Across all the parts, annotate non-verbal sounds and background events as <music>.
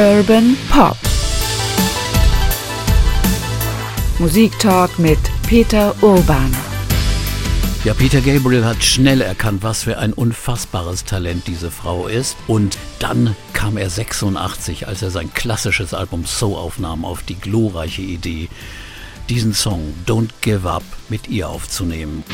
Urban Pop. Musiktalk mit Peter Urban. Ja, Peter Gabriel hat schnell erkannt, was für ein unfassbares Talent diese Frau ist. Und dann kam er 86, als er sein klassisches Album So aufnahm, auf die glorreiche Idee, diesen Song Don't Give Up mit ihr aufzunehmen.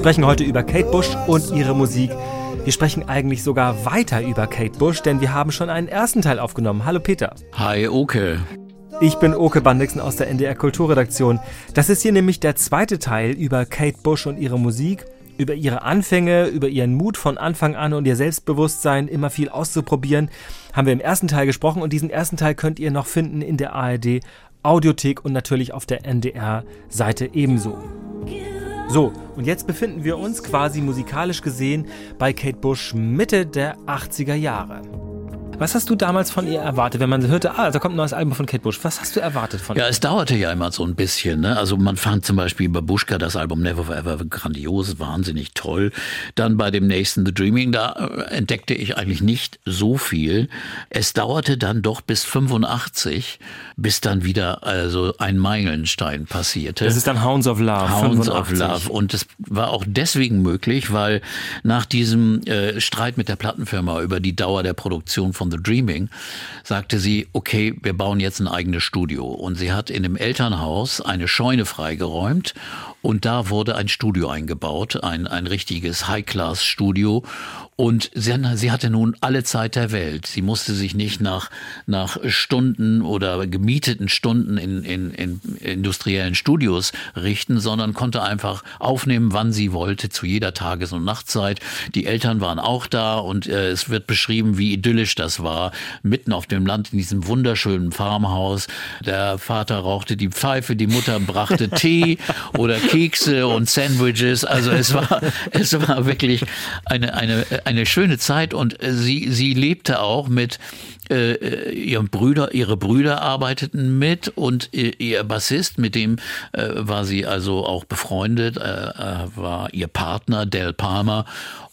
Sprechen heute über Kate Bush und ihre Musik. Wir sprechen eigentlich sogar weiter über Kate Bush, denn wir haben schon einen ersten Teil aufgenommen. Hallo Peter. Hi Oke. Ich bin Oke Bandixen aus der NDR Kulturredaktion. Das ist hier nämlich der zweite Teil über Kate Bush und ihre Musik, über ihre Anfänge, über ihren Mut von Anfang an und ihr Selbstbewusstsein, immer viel auszuprobieren. Haben wir im ersten Teil gesprochen und diesen ersten Teil könnt ihr noch finden in der ARD Audiothek und natürlich auf der NDR-Seite ebenso. So, und jetzt befinden wir uns quasi musikalisch gesehen bei Kate Bush Mitte der 80er Jahre. Was hast du damals von ihr erwartet, wenn man hörte, ah, da kommt ein neues Album von Kate Bush? Was hast du erwartet von ihr? Ja, es dauerte ja immer so ein bisschen. Ne? Also man fand zum Beispiel bei Bushka das Album Never Forever grandios, wahnsinnig toll. Dann bei dem nächsten The Dreaming, da äh, entdeckte ich eigentlich nicht so viel. Es dauerte dann doch bis 85, bis dann wieder also ein Meilenstein passierte. Das ist dann Hounds of Love. Hounds 85. of Love. Und es war auch deswegen möglich, weil nach diesem äh, Streit mit der Plattenfirma über die Dauer der Produktion von The Dreaming, sagte sie, okay, wir bauen jetzt ein eigenes Studio. Und sie hat in dem Elternhaus eine Scheune freigeräumt und da wurde ein Studio eingebaut, ein, ein richtiges High-Class-Studio. Und sie, sie, hatte nun alle Zeit der Welt. Sie musste sich nicht nach, nach Stunden oder gemieteten Stunden in, in, in industriellen Studios richten, sondern konnte einfach aufnehmen, wann sie wollte, zu jeder Tages- und Nachtzeit. Die Eltern waren auch da und äh, es wird beschrieben, wie idyllisch das war. Mitten auf dem Land in diesem wunderschönen Farmhaus. Der Vater rauchte die Pfeife, die Mutter brachte <laughs> Tee oder Kekse und Sandwiches. Also es war, es war wirklich eine, eine, eine schöne Zeit und sie, sie lebte auch mit äh, äh, ihren Brüder, ihre Brüder arbeiteten mit und ihr Bassist, mit dem äh, war sie also auch befreundet, äh, äh war ihr Partner Del Palmer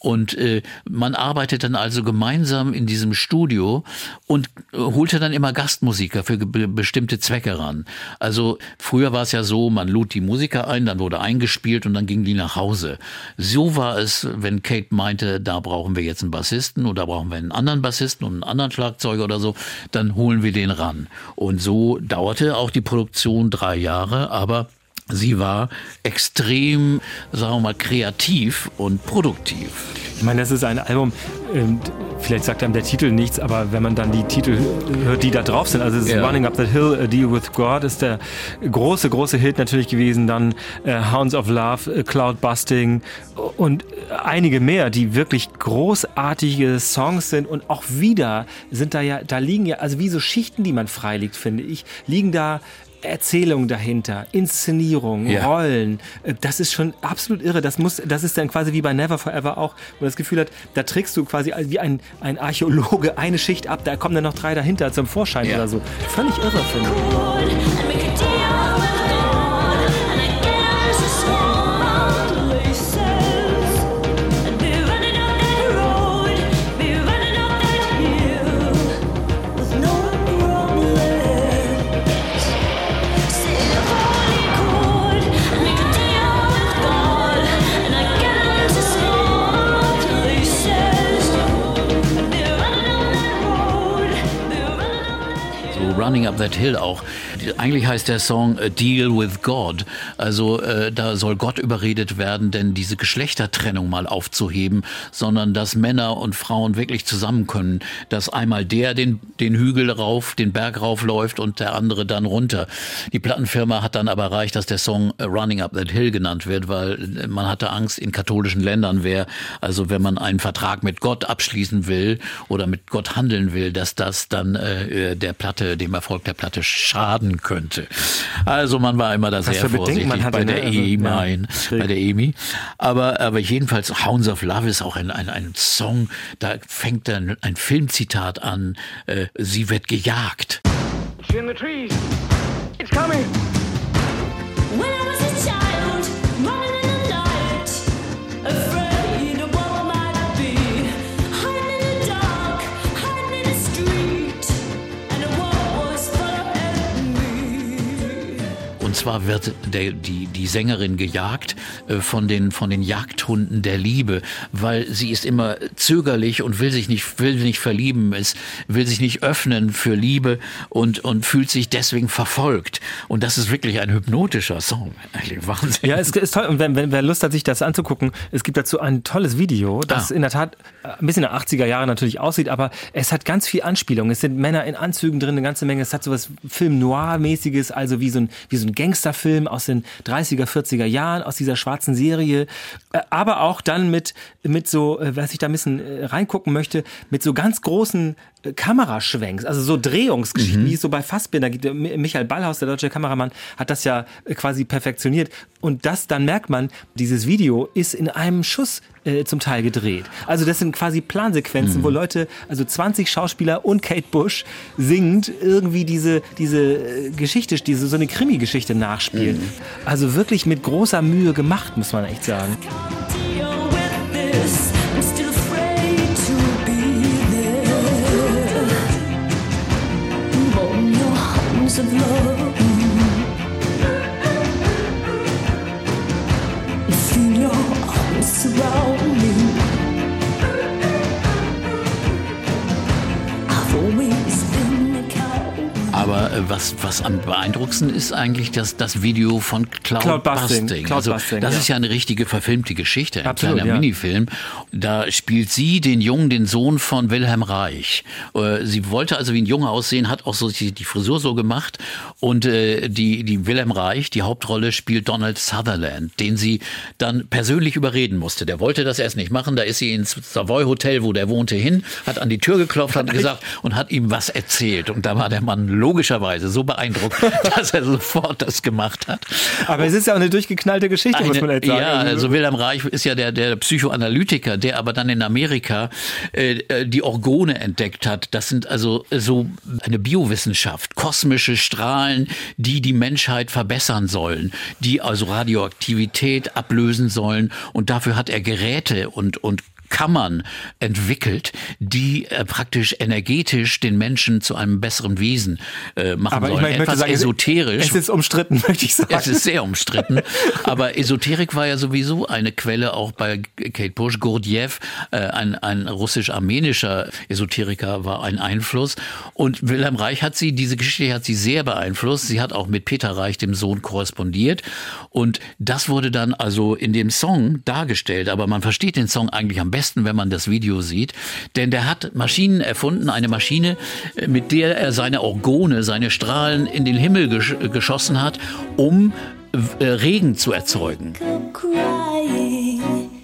und äh, man arbeitet dann also gemeinsam in diesem Studio und äh, holte dann immer Gastmusiker für bestimmte Zwecke ran. Also früher war es ja so, man lud die Musiker ein, dann wurde eingespielt und dann gingen die nach Hause. So war es, wenn Kate meinte, da brauchen wir jetzt einen Bassisten oder brauchen wir einen anderen Bassisten und einen anderen Schlagzeuger oder so, dann holen wir den ran. Und so dauerte auch die Produktion drei Jahre, aber Sie war extrem, sagen wir mal, kreativ und produktiv. Ich meine, das ist ein Album, ähm, vielleicht sagt einem der Titel nichts, aber wenn man dann die Titel hört, die da drauf sind, also ja. Running Up That Hill, A Deal With God ist der große, große Hit natürlich gewesen, dann äh, Hounds of Love, äh, Cloud Busting und einige mehr, die wirklich großartige Songs sind und auch wieder sind da ja, da liegen ja, also wie so Schichten, die man freilegt, finde ich, liegen da Erzählung dahinter, Inszenierung, ja. Rollen. Äh, das ist schon absolut irre. Das muss, das ist dann quasi wie bei Never Forever auch, wo man das Gefühl hat, da trickst du quasi wie ein, ein Archäologe <laughs> eine Schicht ab, da kommen dann noch drei dahinter zum Vorschein ja. oder so. Völlig irre, finde ich. Running Up That Hill auch. Eigentlich heißt der Song A Deal with God. Also äh, da soll Gott überredet werden, denn diese Geschlechtertrennung mal aufzuheben, sondern dass Männer und Frauen wirklich zusammen können. Dass einmal der den, den Hügel rauf, den Berg raufläuft und der andere dann runter. Die Plattenfirma hat dann aber erreicht, dass der Song Running Up That Hill genannt wird, weil man hatte Angst in katholischen Ländern, wer, also wenn man einen Vertrag mit Gott abschließen will oder mit Gott handeln will, dass das dann äh, der Platte, dem Erfolg der Platte schaden könnte. Also man war immer da sehr vorsichtig hatte, bei der ne? EMI, Also, ja, bei der EMI. Aber, aber jedenfalls Hounds of Love ist auch ein, ein, ein Song, da fängt dann ein Filmzitat an, äh, sie wird gejagt. It's in the trees. It's coming. Zwar wird der, die, die Sängerin gejagt äh, von, den, von den Jagdhunden der Liebe, weil sie ist immer zögerlich und will sich nicht, will nicht verlieben, ist, will sich nicht öffnen für Liebe und, und fühlt sich deswegen verfolgt. Und das ist wirklich ein hypnotischer Song. Eigentlich Wahnsinn. Ja, es ist toll. Und wenn, wenn wer Lust hat, sich das anzugucken, es gibt dazu ein tolles Video, das Ah. in der Tat ein bisschen der 80er Jahre natürlich aussieht, aber es hat ganz viel Anspielung. Es sind Männer in Anzügen drin, eine ganze Menge. Es hat sowas Film Noir-mäßiges, also wie so ein, wie so ein Gangsterfilm aus den 30er, 40er Jahren, aus dieser schwarzen Serie. Äh, Aber auch dann mit, mit so, äh, was ich da ein bisschen äh, reingucken möchte, mit so ganz großen Kameraschwenks, also so Drehungsgeschichten, wie es so bei Fassbinder gibt. Michael Ballhaus, der deutsche Kameramann, hat das ja äh, quasi perfektioniert. Und das, dann merkt man, dieses Video ist in einem Schuss äh, zum Teil gedreht. Also das sind quasi Plansequenzen, wo Leute, also 20 Schauspieler und Kate Bush singend irgendwie diese, diese äh, Geschichte, diese, so eine Krimi-Geschichte nachspielen. Also wirklich mit großer Mühe gemacht, muss man echt sagen. Arms of love. Aber äh, was, was am beeindruckendsten ist eigentlich das, das Video von Cloud, Cloud Busting. Busting. Cloud also, Busting, das ja. ist ja eine richtige verfilmte Geschichte, ein Absolut, kleiner ja. Minifilm. Da spielt sie den Jungen, den Sohn von Wilhelm Reich. Äh, Sie wollte also wie ein Junge aussehen, hat auch so die, die Frisur so gemacht. Und äh, die, die Wilhelm Reich, die Hauptrolle, spielt Donald Sutherland, den sie dann persönlich überreden musste. Der wollte das erst nicht machen. Da ist sie ins Savoy Hotel, wo der wohnte, hin, hat an die Tür geklopft, hat gesagt und hat ihm was erzählt. Und da war der Mann logischerweise so beeindruckt, <laughs> dass er sofort das gemacht hat. Aber es ist ja auch eine durchgeknallte Geschichte, muss man Eine, jetzt sagen. ja, also Wilhelm Reich ist ja der, der Psychoanalytiker, der aber dann in Amerika äh, äh, die Orgone entdeckt hat. Das sind also so eine Biowissenschaft, kosmische Strahlen, die die Menschheit verbessern sollen, die also Radioaktivität ablösen sollen. Und dafür hat er Geräte und, und Kammern entwickelt, die äh, praktisch energetisch den Menschen zu einem besseren Wesen äh, machen aber ich, sollen. ich möchte Etwas sagen, es- esoterisch. Es ist umstritten, <laughs> möchte ich sagen. Es ist sehr umstritten. Aber Esoterik war ja sowieso eine Quelle auch bei Kate Bush. Gurdjieff, äh, ein, ein russisch-armenischer Esoteriker, war ein Einfluss. Und Wilhelm Reich hat sie, diese Geschichte hat sie sehr beeinflusst. Sie hat auch mit Peter Reich, dem Sohn, korrespondiert. Und das wurde dann also in dem Song dargestellt. Aber man versteht den Song eigentlich am besten, wenn man das Video sieht. Denn der hat Maschinen erfunden, eine Maschine, äh, mit der er seine Orgone, seine Strahlen in den Himmel gesch geschossen hat, um äh, Regen zu erzeugen. crying.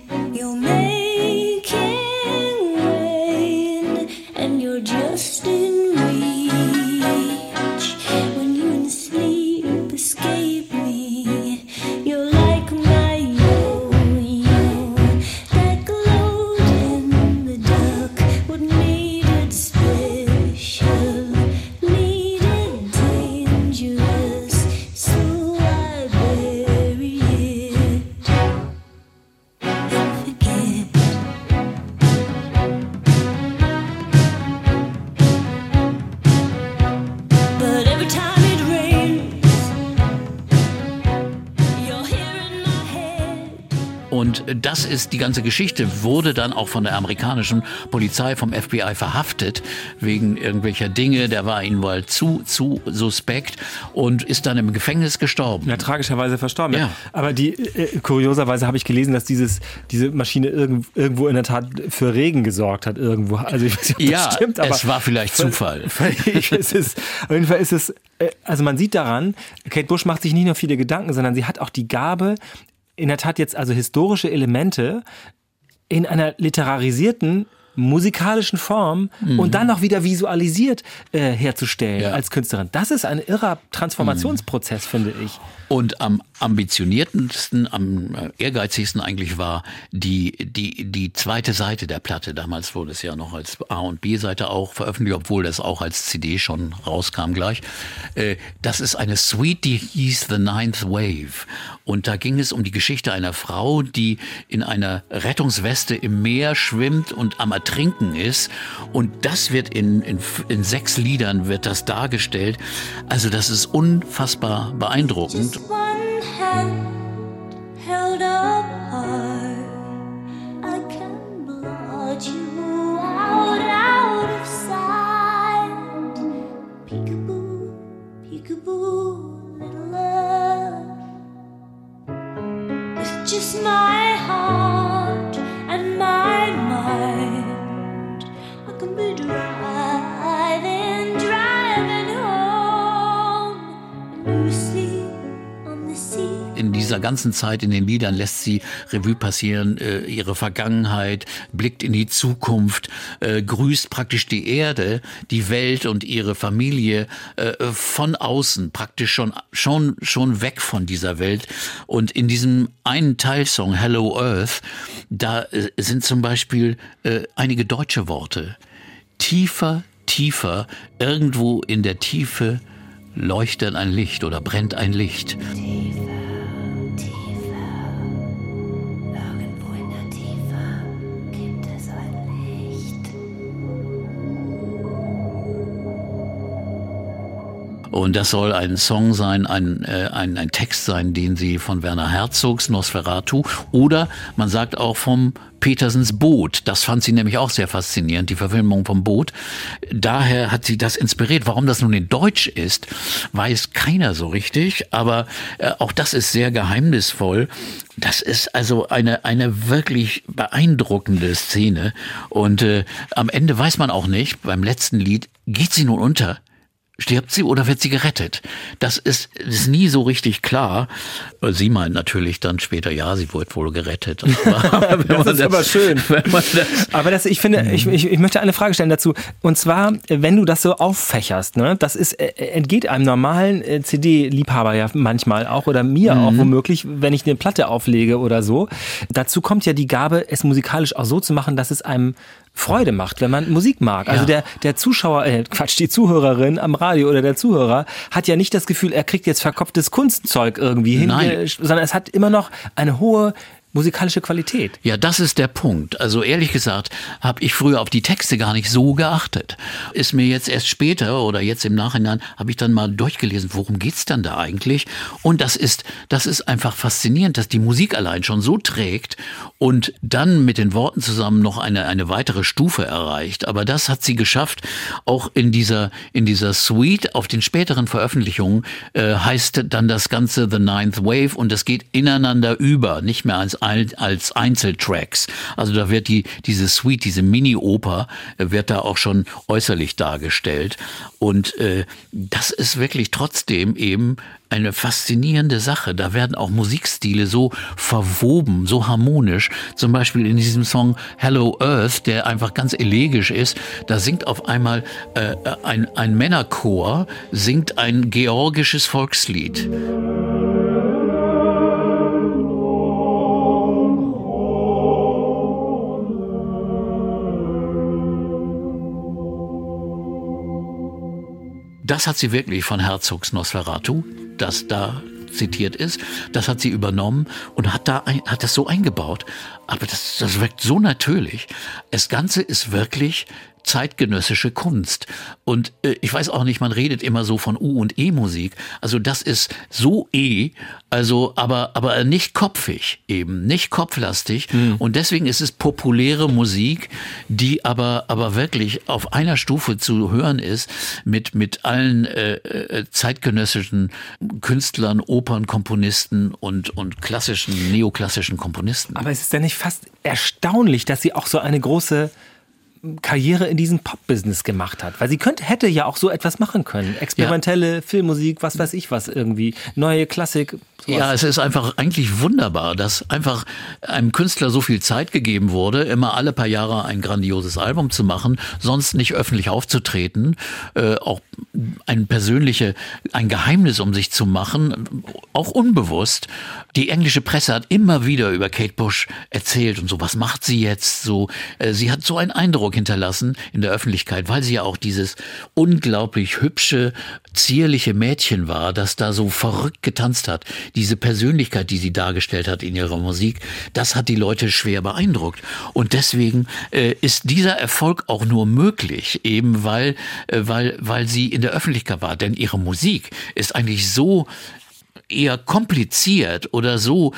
Das ist die ganze Geschichte, wurde dann auch von der amerikanischen Polizei, vom FBI verhaftet, wegen irgendwelcher Dinge. Der war ihnen wohl zu, zu suspekt und ist dann im Gefängnis gestorben. Ja, tragischerweise verstorben. Ja. Aber die, äh, kurioserweise habe ich gelesen, dass dieses, diese Maschine irgend, irgendwo in der Tat für Regen gesorgt hat, irgendwo. Also ich weiß nicht, ob Ja, das stimmt, aber. es war vielleicht Zufall. <laughs> Es ist, auf jeden Fall ist es, äh, also man sieht daran, Kate Bush macht sich nicht nur viele Gedanken, sondern sie hat auch die Gabe, in der Tat jetzt also historische Elemente in einer literarisierten musikalischen Form und dann noch wieder visualisiert äh, herzustellen Ja. als Künstlerin. Das ist ein irrer Transformationsprozess, finde ich. Und am ambitioniertesten, am äh, ehrgeizigsten eigentlich war die, die, die zweite Seite der Platte. Damals wurde es ja noch als A- und B-Seite auch veröffentlicht, obwohl das auch als CD schon rauskam gleich. Äh, Das ist eine Suite, die hieß The Ninth Wave. Und da ging es um die Geschichte einer Frau, die in einer Rettungsweste im Meer schwimmt und am Ertrinken ist. Und das wird in, in, in sechs Liedern wird das dargestellt. Also das ist unfassbar beeindruckend. Just one hand held up high. I can blot you out, out of sight. Peekaboo, peekaboo, little love. With just my heart dieser ganzen Zeit in den Liedern lässt sie Revue passieren, äh, ihre Vergangenheit, blickt in die Zukunft, äh, grüßt praktisch die Erde, die Welt und ihre Familie äh, von außen, praktisch schon, schon, schon weg von dieser Welt. Und in diesem einen Teilsong, Hello Earth, da äh, sind zum Beispiel äh, einige deutsche Worte. Tiefer, tiefer, irgendwo in der Tiefe leuchtet ein Licht oder brennt ein Licht. Irgendwo Und das soll ein Song sein, ein, äh, ein, ein Text sein, den sie von Werner Herzogs Nosferatu oder man sagt auch vom Petersens Boot. Das fand sie nämlich auch sehr faszinierend, die Verfilmung vom Boot. Daher hat sie das inspiriert. Warum das nun in Deutsch ist, weiß keiner so richtig, aber äh, auch das ist sehr geheimnisvoll. Das ist also eine, eine wirklich beeindruckende Szene. Und äh, am Ende weiß man auch nicht, beim letzten Lied, geht sie nun unter? Stirbt sie oder wird sie gerettet? Das ist, ist nie so richtig klar. Sie meint natürlich dann später, ja, sie wird wohl gerettet. Aber <laughs> wenn man Das ist aber schön. <laughs> Wenn man das, Aber das, ich finde, ich, ich, ich möchte eine Frage stellen dazu. Und zwar, wenn du das so auffächerst, ne, das ist, äh, entgeht einem normalen äh, CD-Liebhaber ja manchmal auch oder mir auch womöglich, wenn ich eine Platte auflege oder so. Dazu kommt ja die Gabe, es musikalisch auch so zu machen, dass es einem Freude macht, wenn man Musik mag. Also Ja. der, der Zuschauer, äh, Quatsch, die Zuhörerin am Radio oder der Zuhörer hat ja nicht das Gefühl, er kriegt jetzt verkopftes Kunstzeug irgendwie hin, äh, sondern es hat immer noch eine hohe musikalische Qualität. Ja, das ist der Punkt. Also ehrlich gesagt, habe ich früher auf die Texte gar nicht so geachtet. Ist mir jetzt erst später oder jetzt im Nachhinein habe ich dann mal durchgelesen, worum geht's dann da eigentlich? Und das ist das ist einfach faszinierend, dass die Musik allein schon so trägt und dann mit den Worten zusammen noch eine eine weitere Stufe erreicht. Aber das hat sie geschafft. Auch in dieser in dieser Suite auf den späteren Veröffentlichungen äh, heißt dann das Ganze The Ninth Wave und das geht ineinander über, nicht mehr als ein- als Einzeltracks. Also da wird die diese Suite, diese Mini-Oper äh, wird da auch schon äußerlich dargestellt und äh, das ist wirklich trotzdem eben eine faszinierende Sache. Da werden auch Musikstile so verwoben, so harmonisch. Zum Beispiel in diesem Song Hello Earth, der einfach ganz elegisch ist. Da singt auf einmal äh, ein, ein Männerchor, singt ein georgisches Volkslied. Das hat sie wirklich von Herzogs Nosferatu, das da zitiert ist. Das hat sie übernommen und hat da ein, hat das so eingebaut. Aber das, das wirkt so natürlich. Das Ganze ist wirklich zeitgenössische Kunst. Und äh, ich weiß auch nicht, man redet immer so von U- und E-Musik. Also das ist so E, also aber, aber nicht kopfig eben, nicht kopflastig. Und deswegen ist es populäre Musik, die aber, aber wirklich auf einer Stufe zu hören ist mit, mit allen äh, äh, zeitgenössischen Künstlern, Opernkomponisten und, und klassischen, neoklassischen Komponisten. Aber es ist ja nicht fast erstaunlich, dass sie auch so eine große Karriere in diesem Pop-Business gemacht hat. Weil sie könnte, hätte ja auch so etwas machen können. Experimentelle Filmmusik, was weiß ich was irgendwie. Neue Klassik. Sowas. Ja, es ist einfach eigentlich wunderbar, dass einfach einem Künstler so viel Zeit gegeben wurde, immer alle paar Jahre ein grandioses Album zu machen, sonst nicht öffentlich aufzutreten, äh, auch ein persönliche, ein Geheimnis um sich zu machen, auch unbewusst. Die englische Presse hat immer wieder über Kate Bush erzählt und so, was macht sie jetzt so? Äh, sie hat so einen Eindruck hinterlassen in der Öffentlichkeit, weil sie ja auch dieses unglaublich hübsche, zierliche Mädchen war, das da so verrückt getanzt hat. Diese Persönlichkeit, die sie dargestellt hat in ihrer Musik, das hat die Leute schwer beeindruckt. Und deswegen äh, ist dieser Erfolg auch nur möglich, eben weil, äh, weil, weil sie in der Öffentlichkeit war. Denn ihre Musik ist eigentlich so eher kompliziert oder so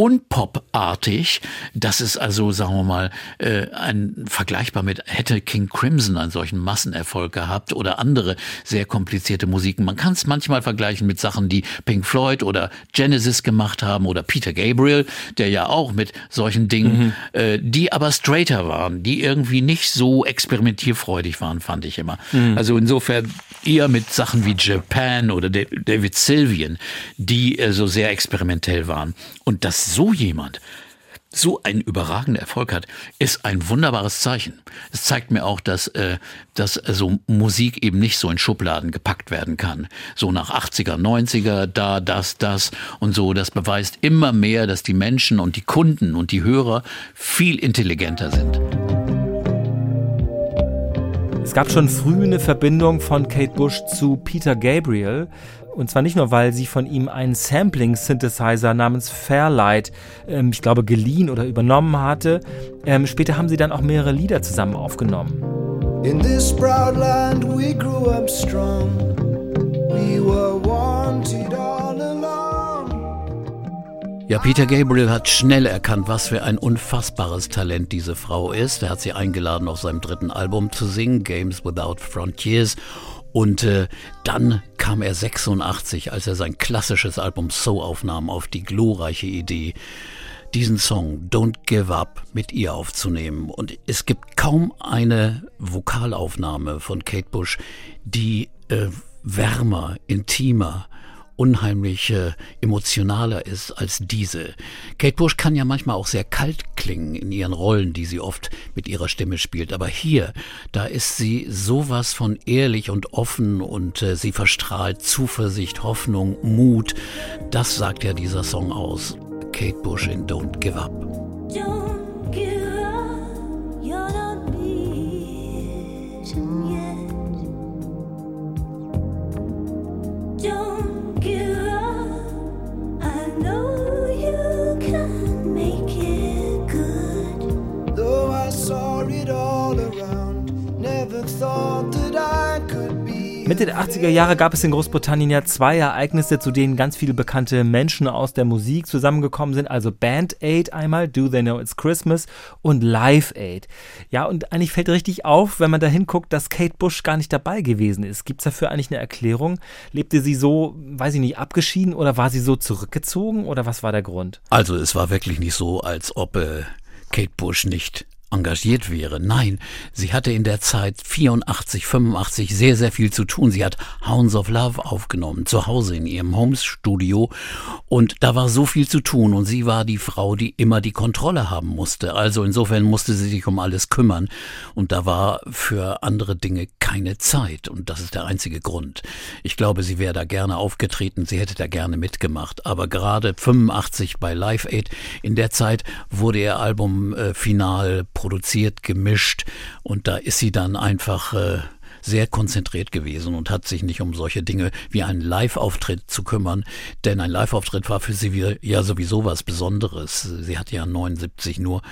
unpopartig, dass es also, sagen wir mal, äh, ein vergleichbar mit hätte King Crimson einen solchen Massenerfolg gehabt oder andere sehr komplizierte Musiken. Man kann es manchmal vergleichen mit Sachen, die Pink Floyd oder Genesis gemacht haben oder Peter Gabriel, der ja auch mit solchen Dingen, mhm. äh, die aber straighter waren, die irgendwie nicht so experimentierfreudig waren, fand ich immer. Mhm. Also insofern eher mit Sachen wie Japan oder David Sylvian, die äh, so sehr experimentell waren. Und das so jemand so einen überragenden Erfolg hat, ist ein wunderbares Zeichen. Es zeigt mir auch, dass, äh, dass so Musik eben nicht so in Schubladen gepackt werden kann. So nach 80er, 90er, da, das, das und so. Das beweist immer mehr, dass die Menschen und die Kunden und die Hörer viel intelligenter sind. Es gab schon früh eine Verbindung von Kate Bush zu Peter Gabriel. Und zwar nicht nur, weil sie von ihm einen Sampling-Synthesizer namens Fairlight, ähm, ich glaube, geliehen oder übernommen hatte. Ähm, später haben sie dann auch mehrere Lieder zusammen aufgenommen. In this proud land we grew up strong. We were wanted all. Ja, Peter Gabriel hat schnell erkannt, was für ein unfassbares Talent diese Frau ist. Er hat sie eingeladen, auf seinem dritten Album zu singen, Games Without Frontiers. Und äh, dann kam er 86, als er sein klassisches Album So aufnahm, auf die glorreiche Idee, diesen Song Don't Give Up mit ihr aufzunehmen. Und es gibt kaum eine Vokalaufnahme von Kate Bush, die äh, wärmer, intimer, unheimlich äh, emotionaler ist als diese. Kate Bush kann ja manchmal auch sehr kalt klingen in ihren Rollen, die sie oft mit ihrer Stimme spielt. Aber hier, da ist sie sowas von ehrlich und offen und äh, sie verstrahlt Zuversicht, Hoffnung, Mut. Das sagt ja dieser Song aus. Kate Bush in Don't Give Up. Don't give up, you're not beaten yet. Don't Mitte der 80er Jahre gab es in Großbritannien ja zwei Ereignisse, zu denen ganz viele bekannte Menschen aus der Musik zusammengekommen sind. Also Band Aid einmal, Do They Know It's Christmas und Live Aid. Ja, und eigentlich fällt richtig auf, wenn man da hinguckt, dass Kate Bush gar nicht dabei gewesen ist. Gibt es dafür eigentlich eine Erklärung? Lebte sie so, weiß ich nicht, abgeschieden oder war sie so zurückgezogen oder was war der Grund? Also es war wirklich nicht so, als ob äh, Kate Bush nicht engagiert wäre. Nein, sie hatte in der Zeit 84, 85 sehr, sehr viel zu tun. Sie hat Hounds of Love aufgenommen, zu Hause in ihrem Homes-Studio. Und da war so viel zu tun. Und sie war die Frau, die immer die Kontrolle haben musste. Also insofern musste sie sich um alles kümmern. Und da war für andere Dinge keine Zeit. Und das ist der einzige Grund. Ich glaube, sie wäre da gerne aufgetreten. Sie hätte da gerne mitgemacht. Aber gerade 85 bei Live Aid, in der Zeit wurde ihr Album äh, final produziert, gemischt und da ist sie dann einfach äh, sehr konzentriert gewesen und hat sich nicht um solche Dinge wie einen Live-Auftritt zu kümmern, denn ein Live-Auftritt war für sie ja sowieso was Besonderes. Sie hat ja 79 nur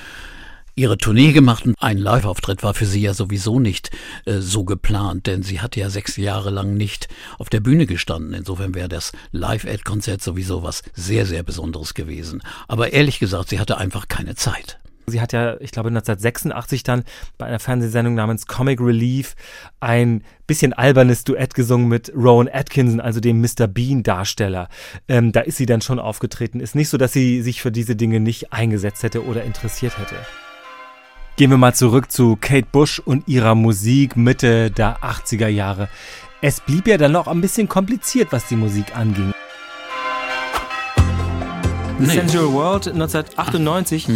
ihre Tournee gemacht und ein Live-Auftritt war für sie ja sowieso nicht äh, so geplant, denn sie hatte ja sechs Jahre lang nicht auf der Bühne gestanden. Insofern wäre das Live-Aid-Konzert sowieso was sehr, sehr Besonderes gewesen. Aber ehrlich gesagt, sie hatte einfach keine Zeit. Sie hat ja, ich glaube, 1986 dann bei einer Fernsehsendung namens Comic Relief ein bisschen albernes Duett gesungen mit Rowan Atkinson, also dem Mr. Bean-Darsteller. Ähm, da ist sie dann schon aufgetreten. Ist nicht so, dass sie sich für diese Dinge nicht eingesetzt hätte oder interessiert hätte. Gehen wir mal zurück zu Kate Bush und ihrer Musik Mitte der 80er Jahre. Es blieb ja dann noch ein bisschen kompliziert, was die Musik anging. The Nee. Sensual World 1998,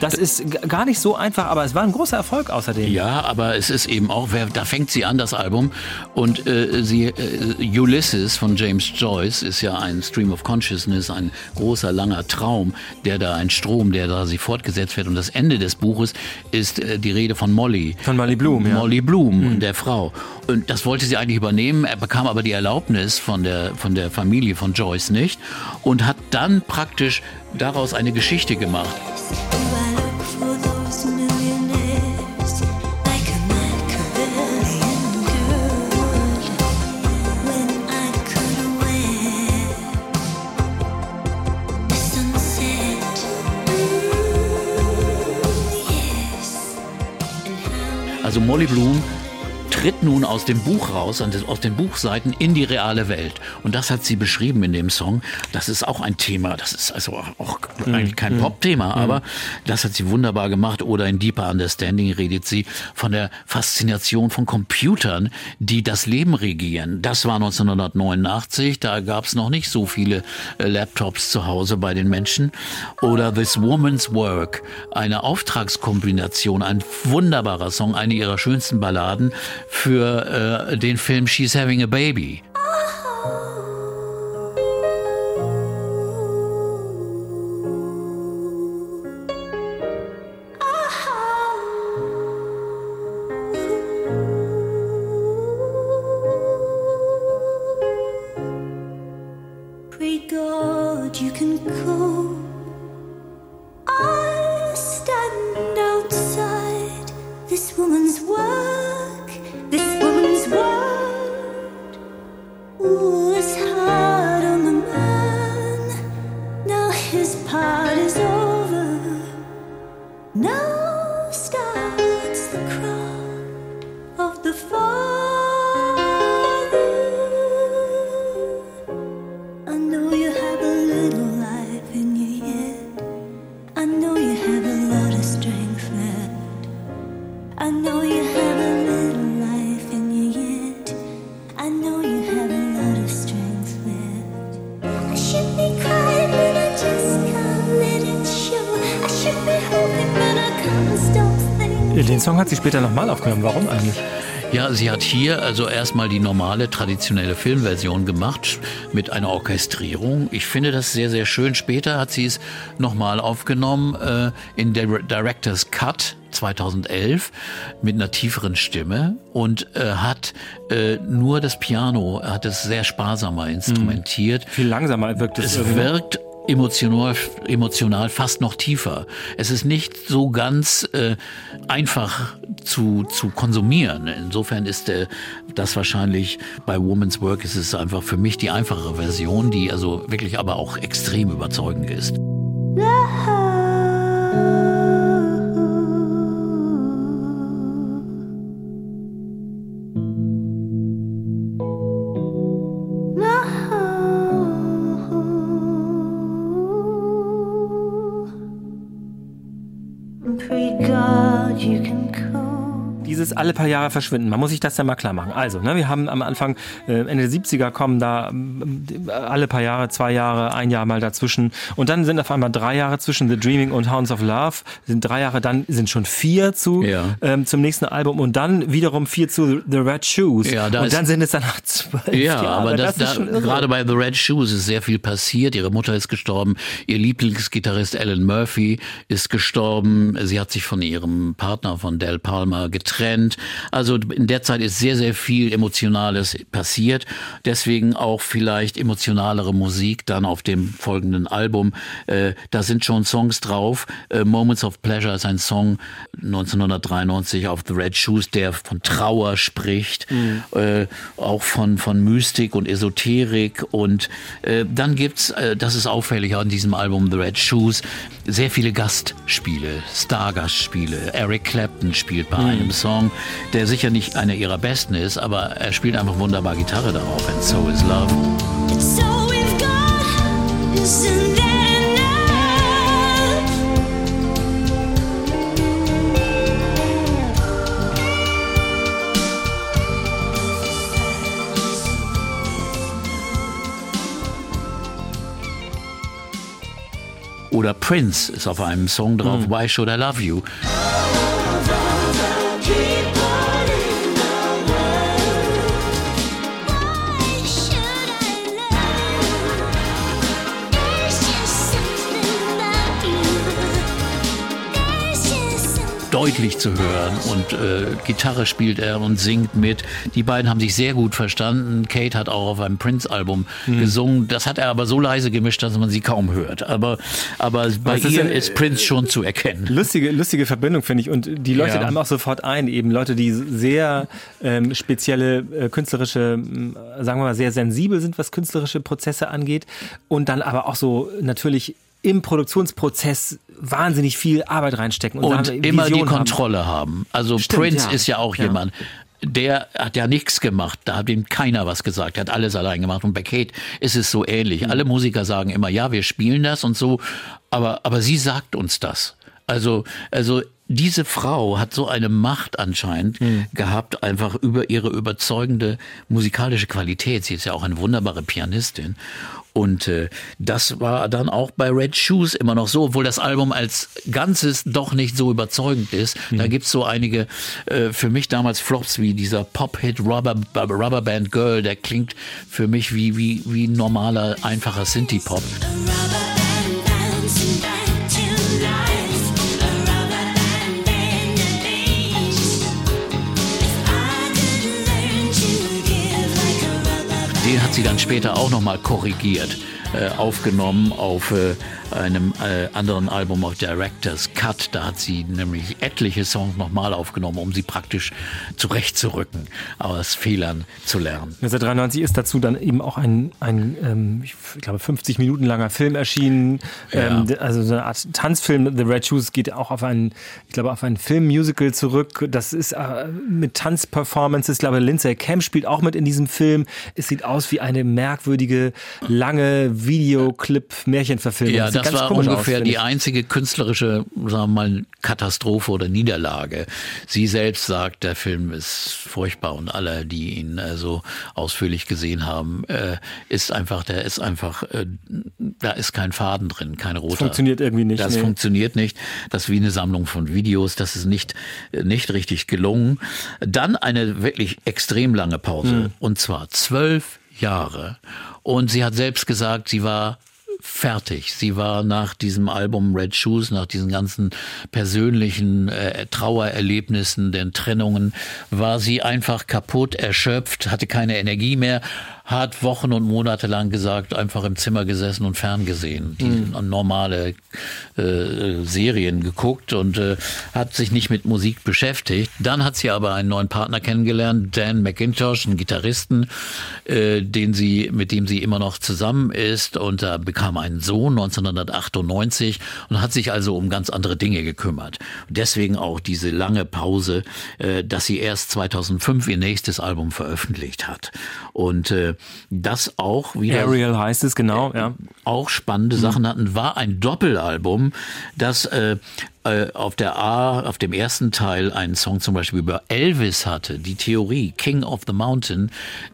das ist gar nicht so einfach, aber es war ein großer Erfolg außerdem. Ja, aber es ist eben auch, wer, da fängt sie an, das Album. Und äh, sie, äh, Ulysses von James Joyce ist ja ein Stream of Consciousness, ein großer, langer Traum, der da, ein Strom, der da sie fortgesetzt wird. Und das Ende des Buches ist äh, die Rede von Molly. Von Molly Bloom, ja. Molly Bloom, der Frau. Und das wollte sie eigentlich übernehmen. Er bekam aber die Erlaubnis von der, von der Familie von Joyce nicht und hat dann praktisch daraus eine Geschichte gemacht. Molly Bloom tritt nun aus dem Buch raus, aus den Buchseiten in die reale Welt. Und das hat sie beschrieben in dem Song. Das ist auch ein Thema. Das ist also auch eigentlich kein Pop-Thema, aber das hat sie wunderbar gemacht. Oder in Deeper Understanding redet sie von der Faszination von Computern, die das Leben regieren. Das war 1989. Da gab es noch nicht so viele äh, Laptops zu Hause bei den Menschen. Oder This Woman's Work, eine Auftragskombination, ein wunderbarer Song, eine ihrer schönsten Balladen für äh, den Film She's Having a Baby. Pray später nochmal aufgenommen. Warum eigentlich? Ja, sie hat hier also erstmal die normale traditionelle Filmversion gemacht mit einer Orchestrierung. Ich finde das sehr, sehr schön. Später hat sie es nochmal aufgenommen äh, in der Director's Cut 2011 mit einer tieferen Stimme und äh, hat äh, nur das Piano, hat es sehr sparsamer instrumentiert. Viel langsamer wirkt es. Es irgendwie. wirkt emotional, emotional fast noch tiefer. Es ist nicht so ganz äh, einfach zu, zu konsumieren. Insofern ist äh, das wahrscheinlich bei Woman's Work ist es einfach für mich die einfachere Version, die also wirklich aber auch extrem überzeugend ist. Alle paar Jahre verschwinden. Man muss sich das ja mal klar machen. Also, ne, wir haben am Anfang, äh, Ende der 70er kommen da ähm, alle paar Jahre, zwei Jahre, ein Jahr mal dazwischen. Und dann sind auf einmal drei Jahre zwischen The Dreaming und Hounds of Love. Sind drei Jahre, dann sind schon vier zu, Ja. ähm, zum nächsten Album und dann wiederum vier zu The Red Shoes. Ja, da und dann sind es danach zwölf Ja, Jahre. aber das, ist da, gerade bei The Red Shoes ist sehr viel passiert. Ihre Mutter ist gestorben, ihr Lieblingsgitarrist Alan Murphy ist gestorben. Sie hat sich von ihrem Partner von Del Palmer getrennt. Also in der Zeit ist sehr, sehr viel Emotionales passiert. Deswegen auch vielleicht emotionalere Musik dann auf dem folgenden Album. Äh, da sind schon Songs drauf. Äh, Moments of Pleasure ist ein Song 1993 auf The Red Shoes, der von Trauer spricht, äh, auch von, von Mystik und Esoterik. Und äh, dann gibt's, äh, das ist auffällig an diesem Album The Red Shoes, sehr viele Gastspiele, Stargastspiele. Eric Clapton spielt bei einem Song, der sicher nicht einer ihrer besten ist, aber er spielt einfach wunderbar Gitarre darauf. And so is love. So we've got, isn't that oder Prince ist auf einem Song drauf, mhm. Why Should I Love You? Deutlich zu hören und äh, Gitarre spielt er und singt mit. Die beiden haben sich sehr gut verstanden. Kate hat auch auf einem Prince-Album gesungen. Das hat er aber so leise gemischt, dass man sie kaum hört. Aber, aber bei ist ihr ja- ist Prince schon zu erkennen. Lustige, lustige Verbindung, finde ich. Und die leuchtet Ja. einem auch sofort ein. Eben Leute, die sehr ähm, spezielle äh, künstlerische, sagen wir mal, sehr sensibel sind, was künstlerische Prozesse angeht. Und dann aber auch so natürlich im Produktionsprozess wahnsinnig viel Arbeit reinstecken. und sagen, immer die Vision haben. Kontrolle haben. Also Stimmt, Prince ja. ist ja auch Ja. jemand. Der hat ja nichts gemacht, da hat ihm keiner was gesagt, er hat alles allein gemacht. Und bei Kate ist es so ähnlich. Mhm. Alle Musiker sagen immer, ja, wir spielen das und so, aber, aber sie sagt uns das. Also, also diese Frau hat so eine Macht anscheinend Mhm. gehabt, einfach über ihre überzeugende musikalische Qualität. Sie ist ja auch eine wunderbare Pianistin. Und äh, das war dann auch bei Red Shoes immer noch so, obwohl das Album als Ganzes doch nicht so überzeugend ist. Da gibt's so einige äh, für mich damals Flops wie dieser Pop-Hit Rubber, Rubber Band Girl, der klingt für mich wie, wie, wie normaler, einfacher Synthie-Pop. Den hat sie dann später auch nochmal korrigiert, äh, aufgenommen auf äh, einem äh, anderen Album auf Director's Cut. Da hat sie nämlich etliche Songs nochmal aufgenommen, um sie praktisch zurechtzurücken, aus Fehlern zu lernen. 1993 ist dazu dann eben auch ein, ein ähm, ich glaube, 50 Minuten langer Film erschienen. Ja. Ähm, also so eine Art Tanzfilm. The Red Shoes geht auch auf ein, ich glaube, auf ein Filmmusical zurück. Das ist äh, mit Tanzperformances. Ich glaube, Lindsay Camp spielt auch mit in diesem Film. Es sieht aus wie eine merkwürdige, lange Videoclip-Märchenverfilmung. Ja, das war aus, ungefähr finde die einzige künstlerische, sagen wir mal, Katastrophe oder Niederlage. Sie selbst sagt, der Film ist furchtbar und alle, die ihn also ausführlich gesehen haben, äh, ist einfach, der ist einfach, äh, da ist kein Faden drin, kein roter. funktioniert irgendwie nicht, Das nee. funktioniert nicht. Das ist wie eine Sammlung von Videos. Das ist nicht, äh, nicht richtig gelungen. Dann eine wirklich extrem lange Pause. Hm. Und zwar zwölf Jahre. Und sie hat selbst gesagt, sie war fertig. Sie war nach diesem Album Red Shoes, nach diesen ganzen persönlichen äh, Trauererlebnissen, den Trennungen, war sie einfach kaputt, erschöpft, hatte keine Energie mehr, hat Wochen und Monate lang gesagt, einfach im Zimmer gesessen und ferngesehen, die normale äh, Serien geguckt und äh, hat sich nicht mit Musik beschäftigt. Dann hat sie aber einen neuen Partner kennengelernt, Dan McIntosh, einen Gitarristen, äh, den sie, mit dem sie immer noch zusammen ist und da bekam einen Sohn 1998 und hat sich also um ganz andere Dinge gekümmert. Deswegen auch diese lange Pause, äh, dass sie erst 2005 ihr nächstes Album veröffentlicht hat. Und äh, das auch wieder Ariel heißt es, genau. Ja. auch spannende Sachen hatten, war ein Doppelalbum, das äh, äh, auf der A, auf dem ersten Teil einen Song zum Beispiel über Elvis hatte. Die Theorie King of the Mountain,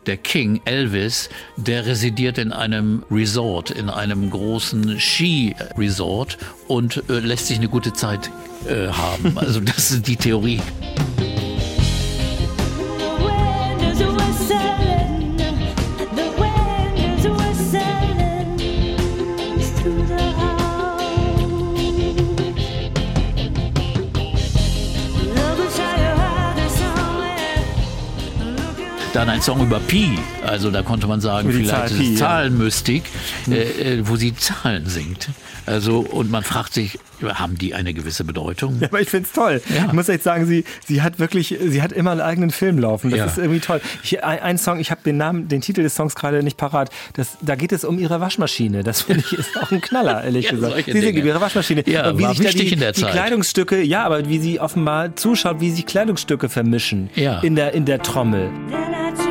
der King Elvis, der residiert in einem Resort, in einem großen Ski-Resort und äh, lässt sich eine gute Zeit äh, haben. Also das ist die Theorie. Dann ein Song über Pi, also da konnte man sagen, die vielleicht Zahl ist es Pi, ja. Zahlenmystik, äh, äh, wo sie Zahlen singt. Also und man fragt sich, haben die eine gewisse Bedeutung? Ja, <laughs> aber ich find's toll. Ja. Ich muss echt sagen, sie, sie hat wirklich, sie hat immer einen eigenen Film laufen. Das Ja. ist irgendwie toll. Ich, ein, ein Song, ich habe den Namen, den Titel des Songs gerade nicht parat. Das, da geht es um ihre Waschmaschine. Das finde ich ist auch ein Knaller, <laughs> ehrlich Ja, gesagt. Sie singt über ihre Waschmaschine. Ja, Und wie war sich da wichtig die, in der die Zeit. Kleidungsstücke, ja, aber wie sie offenbar zuschaut, wie sich Kleidungsstücke vermischen Ja. in der in der Trommel. Then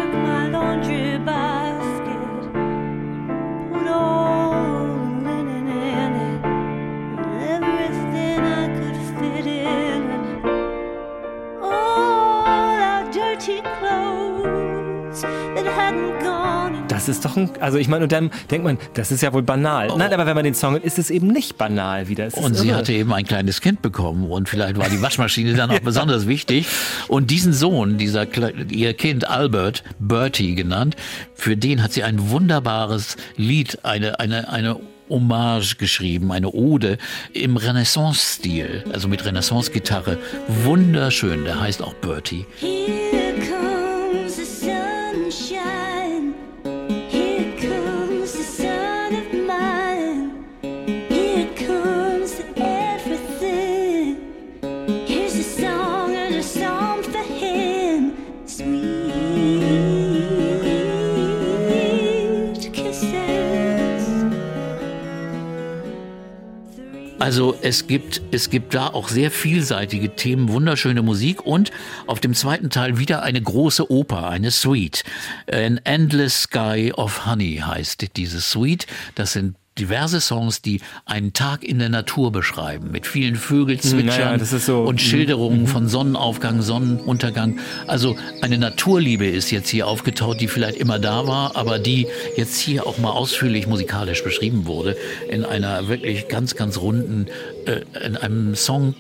Das das ist doch ein, also ich meine, und dann denkt man, das ist ja wohl banal. Nein, aber wenn man den Song hört, ist es eben nicht banal wieder. Es ist Und sie irre. hatte eben ein kleines Kind bekommen und vielleicht war die Waschmaschine dann auch <laughs> besonders wichtig. Und diesen Sohn, dieser ihr Kind Albert, Bertie genannt, für den hat sie ein wunderbares Lied, eine eine eine Hommage geschrieben, eine Ode im Renaissance-Stil, also mit Renaissance-Gitarre. Wunderschön, der heißt auch Bertie. Also es gibt, es gibt da auch sehr vielseitige Themen, wunderschöne Musik und auf dem zweiten Teil wieder eine große Oper, eine Suite. An Endless Sky of Honey heißt diese Suite. Das sind diverse Songs, die einen Tag in der Natur beschreiben, mit vielen Vögelzwitschern naja, das ist so- und Schilderungen von Sonnenaufgang, Sonnenuntergang. Also eine Naturliebe ist jetzt hier aufgetaucht, die vielleicht immer da war, aber die jetzt hier auch mal ausführlich musikalisch beschrieben wurde, in einer wirklich ganz, ganz runden, äh, in einem, Song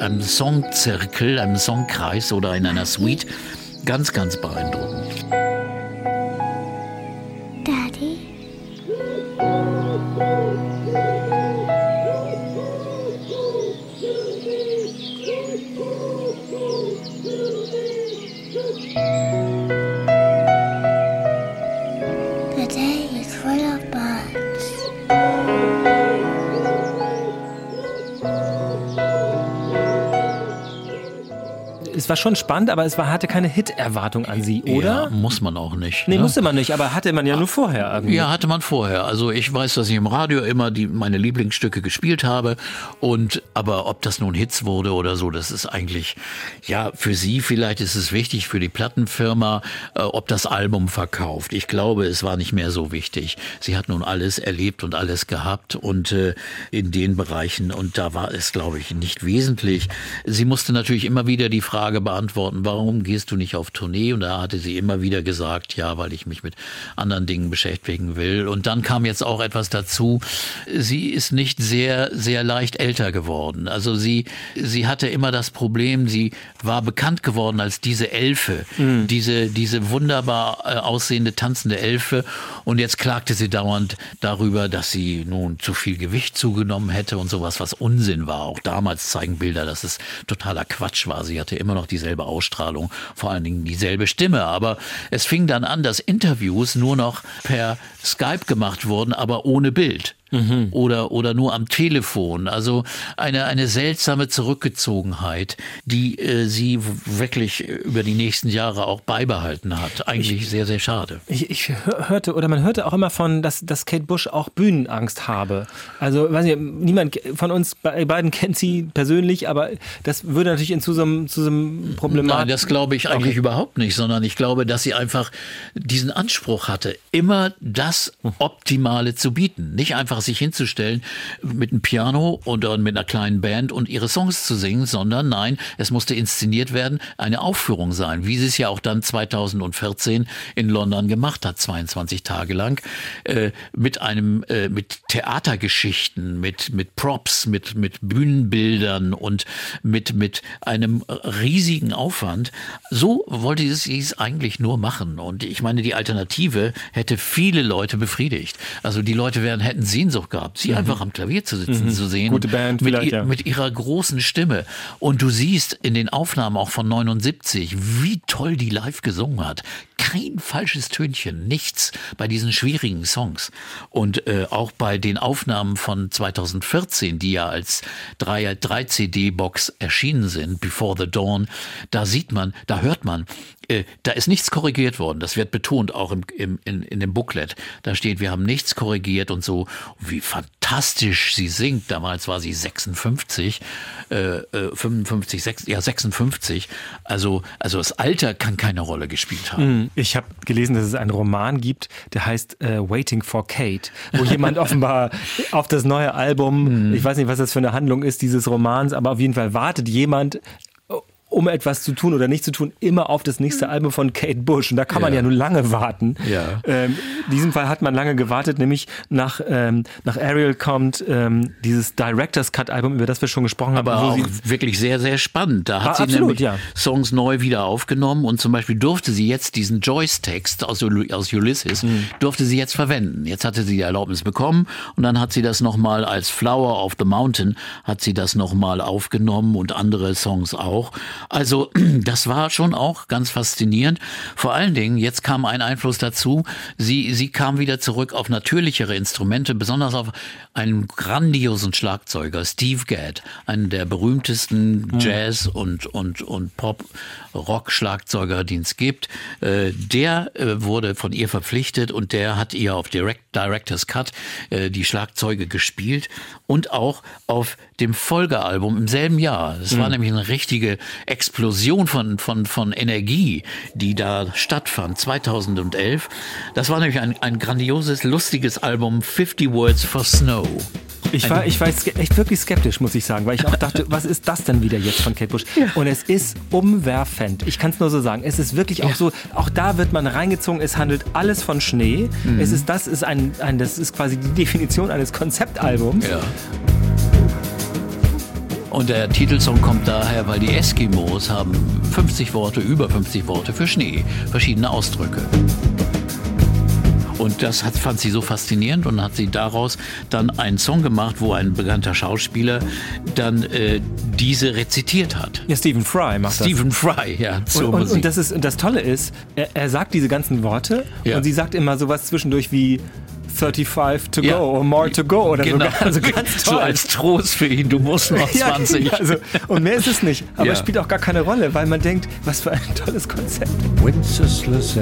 einem Songzirkel, einem Songkreis oder in einer Suite. Ganz, ganz beeindruckend. Es war schon spannend, aber es war, hatte keine Hit-Erwartung an sie, Ja, oder? muss man auch nicht. Nee, ne? musste man nicht, aber hatte man ja nur vorher irgendwie. Ja, hatte man vorher. Also ich weiß, dass ich im Radio immer die, meine Lieblingsstücke gespielt habe. Und aber ob das nun Hits wurde oder so, das ist eigentlich, ja, für sie vielleicht ist es wichtig, für die Plattenfirma, äh, ob das Album verkauft. Ich glaube, es war nicht mehr so wichtig. Sie hat nun alles erlebt und alles gehabt und äh, in den Bereichen. Und da war es, glaube ich, nicht wesentlich. Sie musste natürlich immer wieder die Frage beantworten, warum gehst du nicht auf Tournee? Und da hatte sie immer wieder gesagt, ja, weil ich mich mit anderen Dingen beschäftigen will. Und dann kam jetzt auch etwas dazu. Sie ist nicht sehr, sehr leicht älter geworden. Also sie, sie hatte immer das Problem, sie war bekannt geworden als diese Elfe, diese, diese wunderbar äh, aussehende tanzende Elfe. Und jetzt klagte sie dauernd darüber, dass sie nun zu viel Gewicht zugenommen hätte und sowas, was Unsinn war. Auch damals zeigen Bilder, dass es totaler Quatsch war. Sie hatte immer noch dieselbe Ausstrahlung, vor allen Dingen dieselbe Stimme. Aber es fing dann an, dass Interviews nur noch per Skype gemacht wurden, aber ohne Bild. Oder, oder nur am Telefon. Also eine, eine seltsame Zurückgezogenheit, die äh, sie wirklich über die nächsten Jahre auch beibehalten hat. Eigentlich sehr, sehr schade. Ich, ich hör- hörte, oder man hörte auch immer von, dass, dass Kate Bush auch Bühnenangst habe. Also, weiß nicht, niemand von uns be- beiden kennt sie persönlich, aber das würde natürlich in zu so einem, zu so einem Problemat. Nein, das glaube ich eigentlich überhaupt nicht, sondern ich glaube, dass sie einfach diesen Anspruch hatte, immer das Optimale zu bieten. Nicht einfach sich hinzustellen mit einem Piano oder mit einer kleinen Band und ihre Songs zu singen, sondern nein, es musste inszeniert werden, eine Aufführung sein, wie sie es ja auch dann 2014 in London gemacht hat, 22 Tage lang, äh, mit einem, äh, mit Theatergeschichten, mit, mit Props, mit, mit Bühnenbildern und mit, mit einem riesigen Aufwand. So wollte sie es eigentlich nur machen. Und ich meine, die Alternative hätte viele Leute befriedigt. Also die Leute wären, hätten Sehnsucht gehabt, sie einfach am Klavier zu sitzen, zu sehen. Mhm. Gute Band mit, ja. mit ihrer großen Stimme. Und du siehst in den Aufnahmen auch von 79, wie toll die live gesungen hat. Kein falsches Tönchen, nichts bei diesen schwierigen Songs. Und äh, auch bei den Aufnahmen von 2014, die ja als 3, 3 CD-Box erschienen sind, Before the Dawn, da sieht man, da hört man, äh, da ist nichts korrigiert worden. Das wird betont auch im, im, in, in dem Booklet. Da steht, wir haben nichts korrigiert und so, wie fantastisch sie singt. Damals war sie 56, äh, äh, 55, 6, ja 56. Also, also das Alter kann keine Rolle gespielt haben. Ich habe gelesen, dass es einen Roman gibt, der heißt äh, Waiting for Kate, wo jemand <laughs> offenbar auf das neue Album, ich weiß nicht, was das für eine Handlung ist dieses Romans, aber auf jeden Fall wartet jemand um etwas zu tun oder nicht zu tun, immer auf das nächste Album von Kate Bush. Und da kann man Ja. ja nur lange warten. Ja. Ähm, in diesem Fall hat man lange gewartet, nämlich nach, ähm, nach Ariel kommt ähm, dieses Director's Cut Album, über das wir schon gesprochen haben. Aber auch sie, wirklich sehr, sehr spannend. Da hat sie absolut, nämlich ja. Songs neu wieder aufgenommen und zum Beispiel durfte sie jetzt diesen Joyce-Text aus, aus Ulysses, Mhm. durfte sie jetzt verwenden. Jetzt hatte sie die Erlaubnis bekommen und dann hat sie das nochmal als Flower of the Mountain, hat sie das nochmal aufgenommen und andere Songs auch. Also <clears throat> das war schon auch ganz faszinierend. Vor allen Dingen, jetzt kam ein Einfluss dazu, sie, sie kam wieder zurück auf natürlichere Instrumente, besonders auf einen grandiosen Schlagzeuger, Steve Gadd, einen der berühmtesten Jazz- und, und, und Pop-Rock-Schlagzeuger, den es gibt. Äh, Der äh, wurde von ihr verpflichtet und der hat ihr auf Direct, Director's Cut äh, die Schlagzeuge gespielt und auch auf dem Folgealbum im selben Jahr. Das war nämlich eine richtige Explosion von, von, von Energie, die da stattfand, 2011. Das war nämlich ein, ein grandioses, lustiges Album, 50 Words for Snow. ich, war, ich war echt wirklich skeptisch, muss ich sagen, weil ich auch dachte, was ist das denn wieder jetzt von Kate Bush? Und es ist umwerfend. Ich kann es nur so sagen. Es ist wirklich auch so, auch da wird man reingezogen, es handelt alles von Schnee. Mhm. Es ist, das ist ein, ein, das ist quasi die Definition eines Konzeptalbums. Ja. Und der Titelsong kommt daher, weil die Eskimos haben 50 Worte, über 50 Worte für Schnee, verschiedene Ausdrücke. Und das hat, fand sie so faszinierend und hat sie daraus dann einen Song gemacht, wo ein bekannter Schauspieler dann äh, diese rezitiert hat. Ja, Stephen Fry macht das. Stephen Fry, ja, zur und, und, Musik. und das ist das Tolle ist, er, er sagt diese ganzen Worte Ja. und sie sagt immer sowas zwischendurch wie 35 to Ja. go or more to go oder genau. so. <laughs> Also <laughs> ganz so toll. als Trost für ihn, du musst noch 20. <laughs> Ja, also, und mehr ist es nicht. Aber Ja. es spielt auch gar keine Rolle, weil man denkt, was für ein tolles Konzept. Wenceslas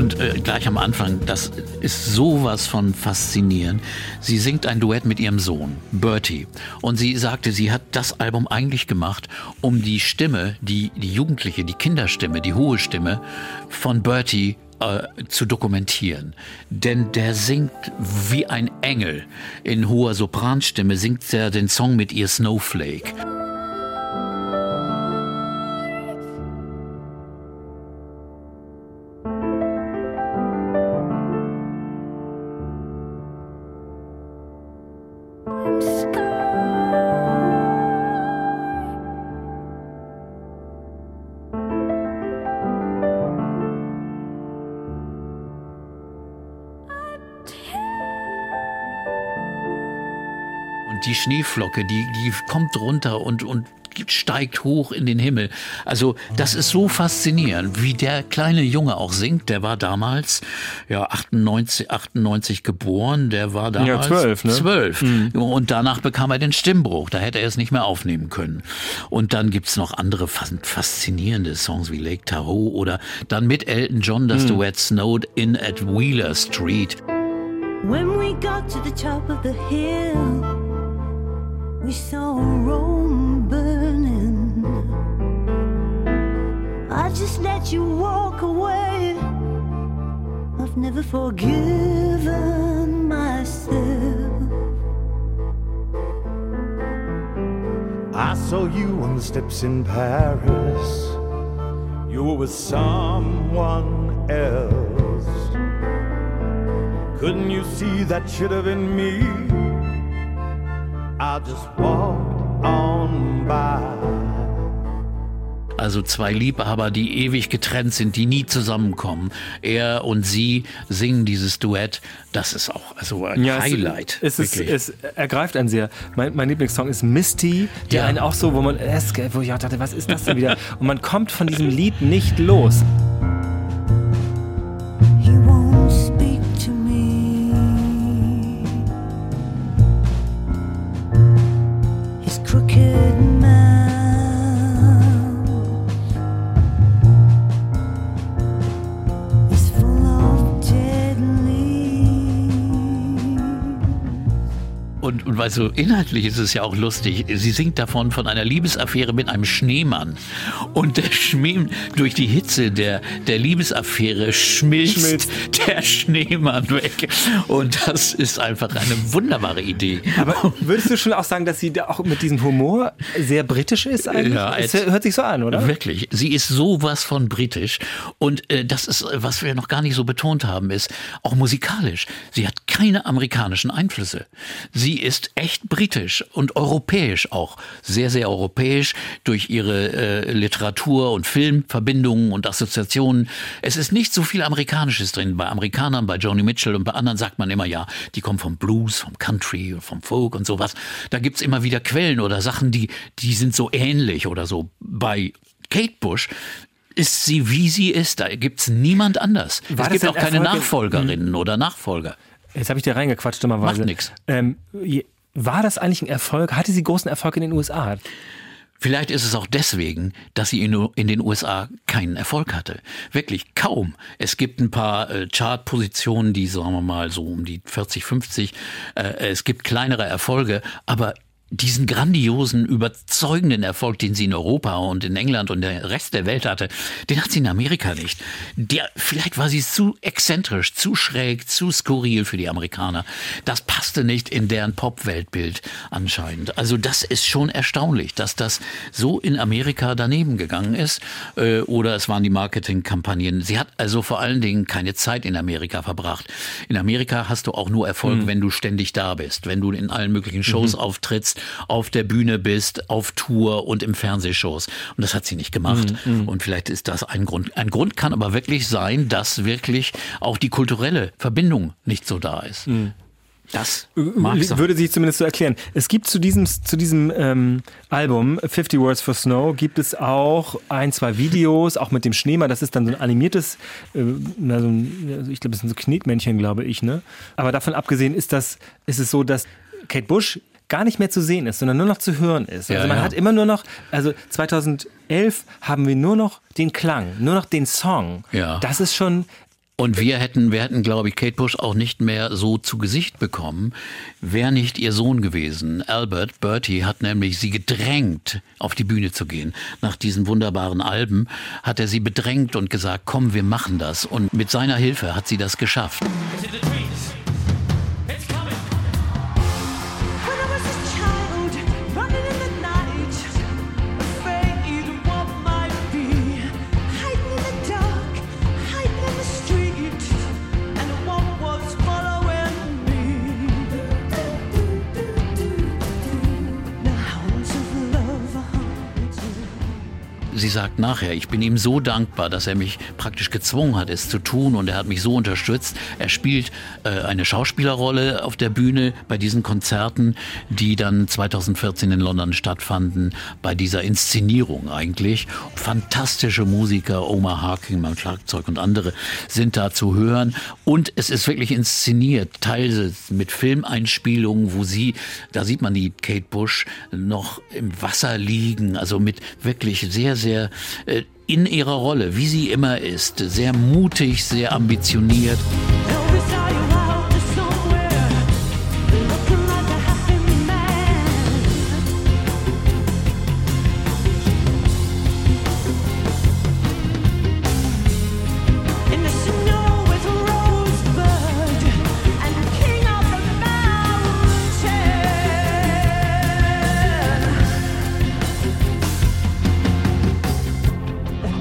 Und äh, gleich am Anfang, das ist sowas von faszinierend. Sie singt ein Duett mit ihrem Sohn, Bertie. Und sie sagte, sie hat das Album eigentlich gemacht, um die Stimme, die, die Jugendliche, die Kinderstimme, die hohe Stimme von Bertie äh, zu dokumentieren. Denn der singt wie ein Engel. In hoher Sopranstimme singt er den Song mit ihr Snowflake. Schneeflocke, die, die kommt runter und, und steigt hoch in den Himmel. Also das ist so faszinierend, wie der kleine Junge auch singt. Der war damals ja 98, 98 geboren. Der war damals Ja, zwölf, ne? zwölf. Und danach bekam er den Stimmbruch. Da hätte er es nicht mehr aufnehmen können. Und dann gibt's noch andere fas- faszinierende Songs wie Lake Tahoe oder dann mit Elton John das Duett Snowed In at Wheeler Street. When we got to the top of the hill, we saw Rome burning. I just let you walk away. I've never forgiven myself. I saw you on the steps in Paris. You were with someone else. Couldn't you see that should have been me? Just walked on by. Also zwei Liebhaber, die ewig getrennt sind, die nie zusammenkommen. Er und sie singen dieses Duett. Das ist auch also ein Ja, Highlight. Es, ist, es ergreift einen sehr. Mein, mein Lieblingssong ist Misty, der Ja. einen auch so, wo man wo ich auch dachte, was ist das denn wieder? Und man kommt von diesem Lied nicht los. Weil so inhaltlich ist es ja auch lustig. Sie singt davon von einer Liebesaffäre mit einem Schneemann. Und der Schmäh, durch die Hitze der, der Liebesaffäre schmilzt, Schmilzt. der Schneemann weg. Und das ist einfach eine wunderbare Idee. Aber würdest du schon auch sagen, dass sie da auch mit diesem Humor sehr britisch ist eigentlich? Ja, es hört sich so an, oder? Wirklich. Sie ist sowas von britisch. Und äh, das ist, was wir noch gar nicht so betont haben, ist auch musikalisch. Sie hat keine amerikanischen Einflüsse. Sie ist echt britisch und europäisch auch. Sehr, sehr europäisch durch ihre äh, Literatur und Filmverbindungen und Assoziationen. Es ist nicht so viel Amerikanisches drin. Bei Amerikanern, bei Joni Mitchell und bei anderen sagt man immer, ja, die kommen vom Blues, vom Country, vom Folk und sowas. Da gibt's immer wieder Quellen oder Sachen, die, die sind so ähnlich oder so. Bei Kate Bush ist sie, wie sie ist. Da gibt's niemand anders. War es gibt auch keine Erfolg in- Nachfolgerinnen oder Nachfolger. Jetzt habe ich dir reingequatscht dummerweise. Macht nix. Ähm, war das eigentlich ein Erfolg? Hatte sie großen Erfolg in den USA? Vielleicht ist es auch deswegen, dass sie in, den USA keinen Erfolg hatte. Wirklich kaum. Es gibt ein paar äh, Chartpositionen, die sagen wir mal so um die 40, 50. Äh, es gibt kleinere Erfolge, aber diesen grandiosen, überzeugenden Erfolg, den sie in Europa und in England und der Rest der Welt hatte, den hat sie in Amerika nicht. Der, vielleicht war sie zu exzentrisch, zu schräg, zu skurril für die Amerikaner. Das passte nicht in deren Pop-Weltbild anscheinend. Also das ist schon erstaunlich, dass das so in Amerika daneben gegangen ist. Äh, oder es waren die Marketingkampagnen. Sie hat also vor allen Dingen keine Zeit in Amerika verbracht. In Amerika hast du auch nur Erfolg, wenn du ständig da bist, wenn du in allen möglichen Shows auftrittst, auf der Bühne bist, auf Tour und im Fernsehshows. Und das hat sie nicht gemacht. Und vielleicht ist das ein Grund. Ein Grund kann aber wirklich sein, dass wirklich auch die kulturelle Verbindung nicht so da ist. Das mag sein. Würde sich zumindest so erklären. Es gibt zu diesem, zu diesem ähm, Album 50 Words for Snow gibt es auch ein, zwei Videos, auch mit dem Schneemann. Das ist dann so ein animiertes, äh, na, so ein, also ich glaube, das sind so Knetmännchen, glaube ich. Ne? Aber davon abgesehen ist, das, ist es so, dass Kate Bush gar nicht mehr zu sehen ist, sondern nur noch zu hören ist. Ja, also man ja. hat immer nur noch, also 2011 haben wir nur noch den Klang, nur noch den Song. Ja. Das ist schon, Und wir hätten, wir hätten, glaube ich, Kate Bush auch nicht mehr so zu Gesicht bekommen, wäre nicht ihr Sohn gewesen. Albert, Bertie, hat nämlich sie gedrängt, auf die Bühne zu gehen. Nach diesen wunderbaren Alben hat er sie bedrängt und gesagt, komm, wir machen das. Und mit seiner Hilfe hat sie das geschafft. Sagt nachher, ich bin ihm so dankbar, dass er mich praktisch gezwungen hat, es zu tun und er hat mich so unterstützt. Er spielt äh, eine Schauspielerrolle auf der Bühne bei diesen Konzerten, die dann 2014 in London stattfanden, bei dieser Inszenierung eigentlich. Fantastische Musiker, Omar Harking beim Schlagzeug und andere sind da zu hören und es ist wirklich inszeniert, teilweise mit Filmeinspielungen, wo sie, da sieht man die Kate Bush noch im Wasser liegen, also mit wirklich sehr, sehr äh, in ihrer Rolle, wie sie immer ist, sehr mutig, sehr ambitioniert.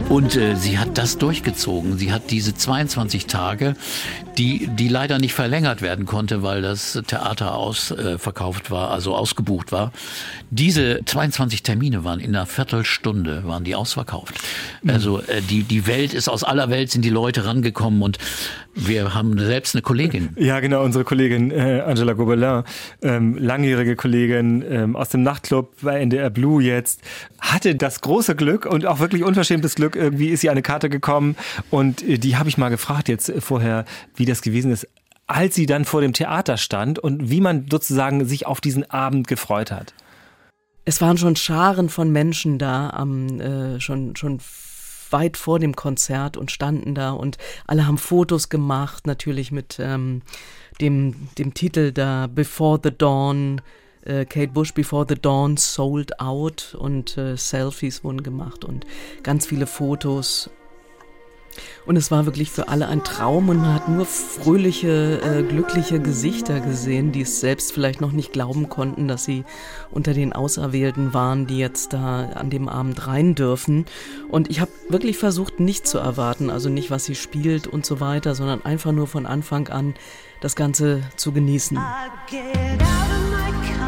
Und äh, sie hat das durchgezogen. Sie hat diese 22 Tage, die, die leider nicht verlängert werden konnte, weil das Theater ausverkauft äh, war, also ausgebucht war. Diese 22 Termine waren in einer Viertelstunde waren die ausverkauft. Also äh, die, die Welt ist aus aller Welt sind die Leute rangekommen und wir haben selbst eine Kollegin. <laughs> Ja, genau, unsere Kollegin äh, Angela Gobelin, ähm, langjährige Kollegin ähm, aus dem Nachtclub bei NDR Blue jetzt, hatte das große Glück und auch wirklich unverschämtes Glück, irgendwie ist sie eine Karte gekommen und äh, die habe ich mal gefragt jetzt äh, vorher, wie das gewesen ist, als sie dann vor dem Theater stand und wie man sozusagen sich auf diesen Abend gefreut hat. Es waren schon Scharen von Menschen da, am, äh, schon, schon weit vor dem Konzert und standen da und alle haben Fotos gemacht, natürlich mit ähm, dem, dem Titel da Before the Dawn, äh, Kate Bush Before the Dawn sold out und äh, Selfies wurden gemacht und ganz viele Fotos. Und es war wirklich für alle ein Traum und man hat nur fröhliche, äh, glückliche Gesichter gesehen, die es selbst vielleicht noch nicht glauben konnten, dass sie unter den Auserwählten waren, die jetzt da an dem Abend rein dürfen. Und ich habe wirklich versucht, nicht zu erwarten, also nicht, was sie spielt und so weiter, sondern einfach nur von Anfang an das Ganze zu genießen. I get out of my car,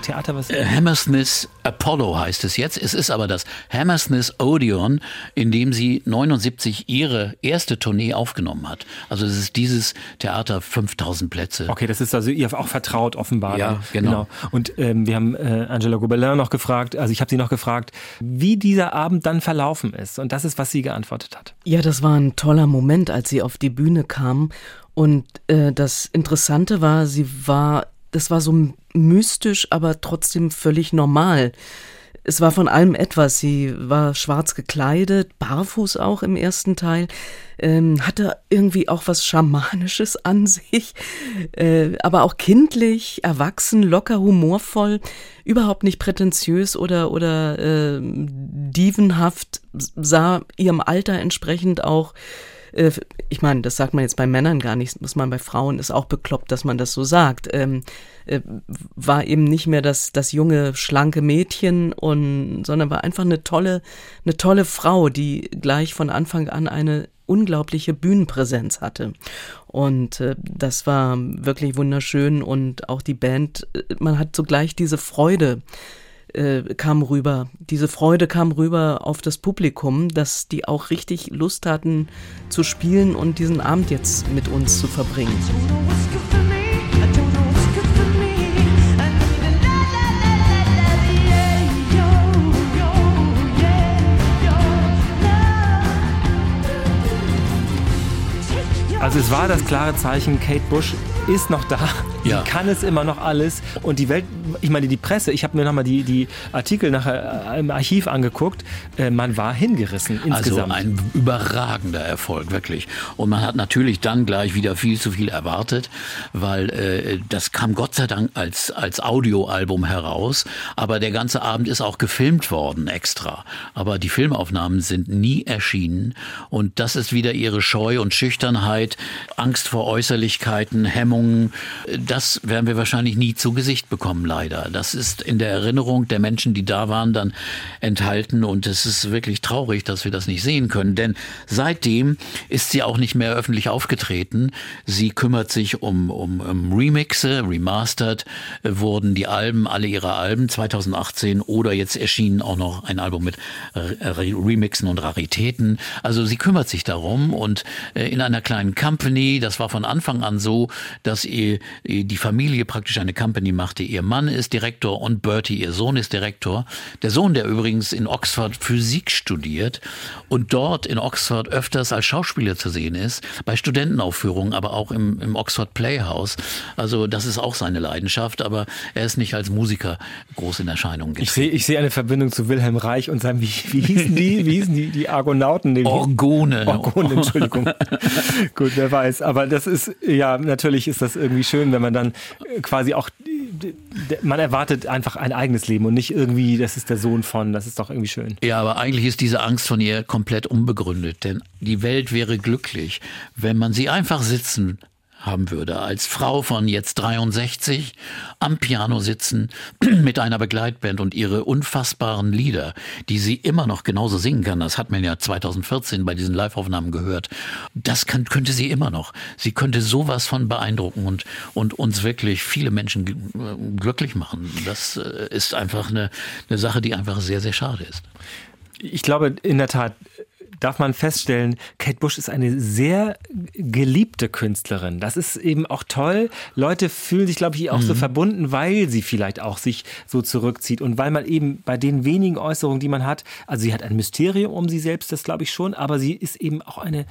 Theater was? Äh, Hammersmith Apollo heißt es jetzt. Es ist aber das Hammersmith Odeon, in dem sie 79 ihre erste Tournee aufgenommen hat. Also es ist dieses Theater 5000 Plätze. Okay, das ist also ihr auch vertraut offenbar. Ja, dann. genau. Und ähm, wir haben äh, Angela Gobelin noch gefragt, also ich habe sie noch gefragt, wie dieser Abend dann verlaufen ist. Und das ist, was sie geantwortet hat. Ja, das war ein toller Moment, als sie auf die Bühne kam. Und äh, das Interessante war, sie war, das war so mystisch, aber trotzdem völlig normal. Es war von allem etwas. Sie war schwarz gekleidet, barfuß auch im ersten Teil, ähm, hatte irgendwie auch was Schamanisches <laughs> an sich, äh, aber auch kindlich, erwachsen, locker, humorvoll, überhaupt nicht prätentiös oder, oder äh, dievenhaft, sah ihrem Alter entsprechend auch äh, ich meine, das sagt man jetzt bei Männern gar nicht, muss man bei Frauen ist auch bekloppt, dass man das so sagt, ähm, äh, war eben nicht mehr das, das junge, schlanke Mädchen und, sondern war einfach eine tolle, eine tolle Frau, die gleich von Anfang an eine unglaubliche Bühnenpräsenz hatte. Und äh, das war wirklich wunderschön und auch die Band, äh, man hat sogleich diese Freude äh, kam rüber. Diese Freude kam rüber auf das Publikum, dass die auch richtig Lust hatten zu spielen und diesen Abend jetzt mit uns zu verbringen. Also es war das klare Zeichen, Kate Bush ist noch da. Ja. Kann es immer noch alles. Und die Welt, ich meine, die Presse, ich habe mir nochmal die, die Artikel nachher äh, im Archiv angeguckt, äh, man war hingerissen Also insgesamt. ein überragender Erfolg, wirklich. Und man hat natürlich dann gleich wieder viel zu viel erwartet, weil äh, das kam Gott sei Dank als, als Audioalbum heraus. Aber der ganze Abend ist auch gefilmt worden extra. Aber die Filmaufnahmen sind nie erschienen. Und das ist wieder ihre Scheu und Schüchternheit, Angst vor Äußerlichkeiten, Hemmungen. Das werden wir wahrscheinlich nie zu Gesicht bekommen, leider. Das ist in der Erinnerung der Menschen, die da waren, dann enthalten. Und es ist wirklich traurig, dass wir das nicht sehen können. Denn seitdem ist sie auch nicht mehr öffentlich aufgetreten. Sie kümmert sich um, um, um Remixe, remastered äh, wurden die Alben, alle ihre Alben 2018 oder jetzt erschienen auch noch ein Album mit Re Remixen und Raritäten. Also sie kümmert sich darum und äh, in einer kleinen Company, das war von Anfang an so, dass ihr, die Familie praktisch eine Company machte. Ihr Mann ist Direktor und Bertie, ihr Sohn ist Direktor. Der Sohn, der übrigens in Oxford Physik studiert und dort in Oxford öfters als Schauspieler zu sehen ist, bei Studentenaufführungen, aber auch im, im Oxford Playhouse. Also das ist auch seine Leidenschaft, aber er ist nicht als Musiker groß in Erscheinung ich sehe ich sehe eine Verbindung zu Wilhelm Reich und seinem, wie, wie hießen die, wie hießen die, die Argonauten? Die- Orgone. Orgone, Entschuldigung. <laughs> Gut, wer weiß. Aber das ist, ja, natürlich ist das irgendwie schön, wenn man dann äh, quasi auch, man erwartet einfach ein eigenes Leben und nicht irgendwie, das ist der Sohn von, das ist doch irgendwie schön. Ja, aber eigentlich ist diese Angst von ihr komplett unbegründet, denn die Welt wäre glücklich, wenn man sie einfach sitzen haben würde, als Frau von jetzt 63 am Piano sitzen <clears throat> mit einer Begleitband und ihre unfassbaren Lieder, die sie immer noch genauso singen kann. Das hat man ja 2014 bei diesen Live-Aufnahmen gehört. Das kann, könnte sie immer noch. Sie könnte sowas von beeindrucken und, und uns wirklich viele Menschen äh, glücklich machen. Das äh, ist einfach eine, eine Sache, die einfach sehr, sehr schade ist. Ich glaube in der Tat, darf man feststellen, Kate Bush ist eine sehr geliebte Künstlerin. Das ist eben auch toll. Leute fühlen sich, glaube ich, auch so verbunden, weil sie vielleicht auch sich so zurückzieht und weil man eben bei den wenigen Äußerungen, die man hat, also sie hat ein Mysterium um sie selbst, das glaube ich schon, aber sie ist eben auch eine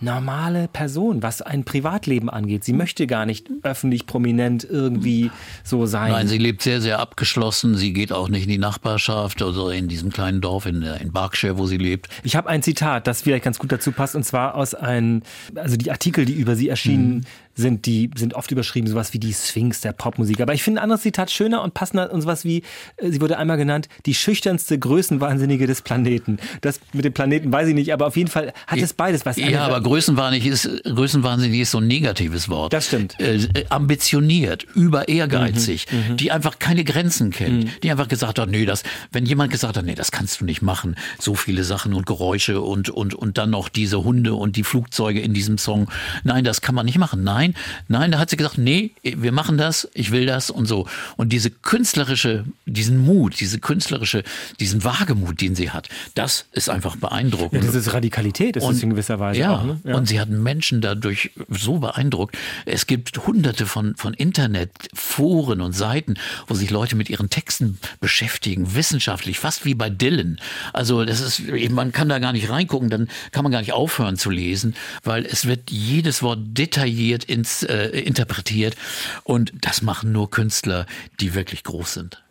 normale Person, was ein Privatleben angeht. Sie möchte gar nicht öffentlich prominent irgendwie so sein. Nein, sie lebt sehr, sehr abgeschlossen. Sie geht auch nicht in die Nachbarschaft oder in diesem kleinen Dorf in, in Berkshire, wo sie lebt. Ich habe ein Zitat, das vielleicht ganz gut dazu passt, und zwar aus einem, also die Artikel, die über sie erschienen sind, die sind oft überschrieben, sowas wie die Sphinx der Popmusik. Aber ich finde ein anderes Zitat schöner und passender und sowas wie, äh, sie wurde einmal genannt, die schüchternste Größenwahnsinnige des Planeten. Das mit dem Planeten weiß ich nicht, aber auf jeden Fall hat es beides. Was Ja, aber größenwahnsinnig ist, größenwahnsinnig ist so ein negatives Wort. Das stimmt. Äh, ambitioniert, über ehrgeizig, die einfach keine Grenzen kennt, die einfach gesagt hat, nee, das, wenn jemand gesagt hat, nee, das kannst du nicht machen, so viele Sachen und Geräusche und, und, und dann noch diese Hunde und die Flugzeuge in diesem Song. Nein, das kann man nicht machen. Nein, nein, da hat sie gesagt, nee, wir machen das, ich will das und so. Und diese künstlerische, diesen Mut, diese künstlerische, diesen Wagemut, den sie hat, das ist einfach beeindruckend. ja, das ist Radikalität, ist es in gewisser Weise ja, auch. Ne? und sie hat Menschen dadurch so beeindruckt. Es gibt hunderte von, von Internetforen und Seiten, wo sich Leute mit ihren Texten beschäftigen, wissenschaftlich, fast wie bei Dylan. Also das ist, man kann da gar nicht reingucken, dann kann man gar nicht aufhören zu lesen, weil es wird jedes Wort detailliert ins, äh, interpretiert und das machen nur Künstler, die wirklich groß sind.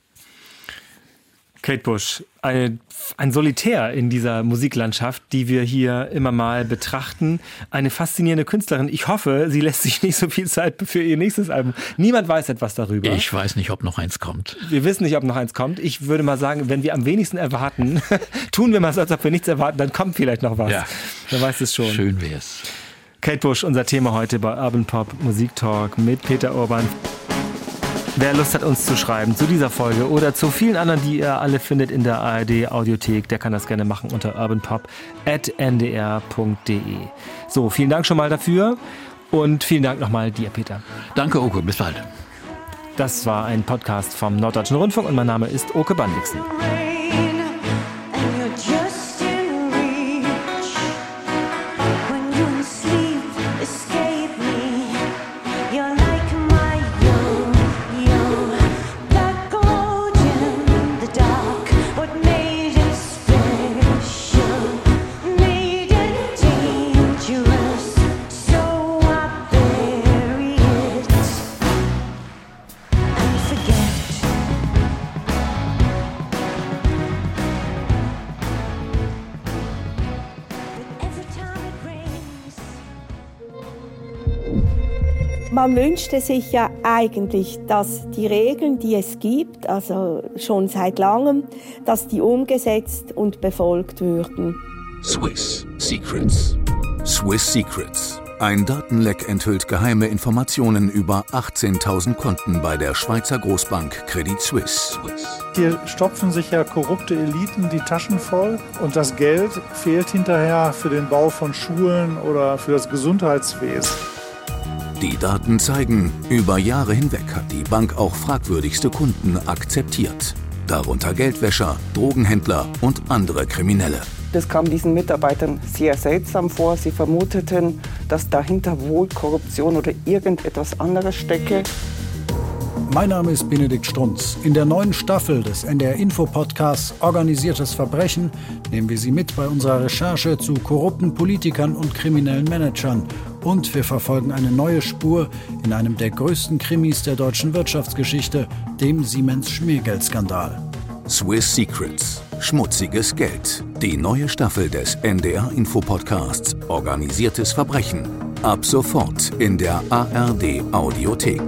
Kate Bush, ein, ein Solitär in dieser Musiklandschaft, die wir hier immer mal betrachten. Eine faszinierende Künstlerin. Ich hoffe, sie lässt sich nicht so viel Zeit für ihr nächstes Album. Niemand weiß etwas darüber. Ich weiß nicht, ob noch eins kommt. Wir wissen nicht, ob noch eins kommt. Ich würde mal sagen, wenn wir am wenigsten erwarten, <laughs> tun wir mal so, als ob wir nichts erwarten, dann kommt vielleicht noch was. Ja. Wer weiß es schon. Schön wär's. Kate Bush, unser Thema heute bei Urban Pop Musik Talk mit Peter Urban. Wer Lust hat, uns zu schreiben zu dieser Folge oder zu vielen anderen, die ihr alle findet in der ARD Audiothek, der kann das gerne machen unter urbanpop.ndr.de. So, vielen Dank schon mal dafür und vielen Dank nochmal dir, Peter. Danke, Oko. Bis bald. Das war ein Podcast vom Norddeutschen Rundfunk und mein Name ist Oke Bandixen. Man wünschte sich ja eigentlich, dass die Regeln, die es gibt, also schon seit langem, dass die umgesetzt und befolgt würden. Swiss Secrets. Swiss Secrets. Ein Datenleck enthüllt geheime Informationen über 18.000 Konten bei der Schweizer Großbank Credit Suisse. Hier stopfen sich ja korrupte Eliten die Taschen voll und das Geld fehlt hinterher für den Bau von Schulen oder für das Gesundheitswesen. Die Daten zeigen, über Jahre hinweg hat die Bank auch fragwürdigste Kunden akzeptiert. Darunter Geldwäscher, Drogenhändler und andere Kriminelle. Das kam diesen Mitarbeitern sehr seltsam vor. Sie vermuteten, dass dahinter wohl Korruption oder irgendetwas anderes stecke. Mein Name ist Benedikt Strunz. In der neuen Staffel des NDR Info Podcasts Organisiertes Verbrechen nehmen wir Sie mit bei unserer Recherche zu korrupten Politikern und kriminellen Managern. Und wir verfolgen eine neue Spur in einem der größten Krimis der deutschen Wirtschaftsgeschichte, dem Siemens-Schmiergeldskandal. Swiss Secrets. Schmutziges Geld. Die neue Staffel des NDR Info Podcasts Organisiertes Verbrechen. Ab sofort in der ARD Audiothek.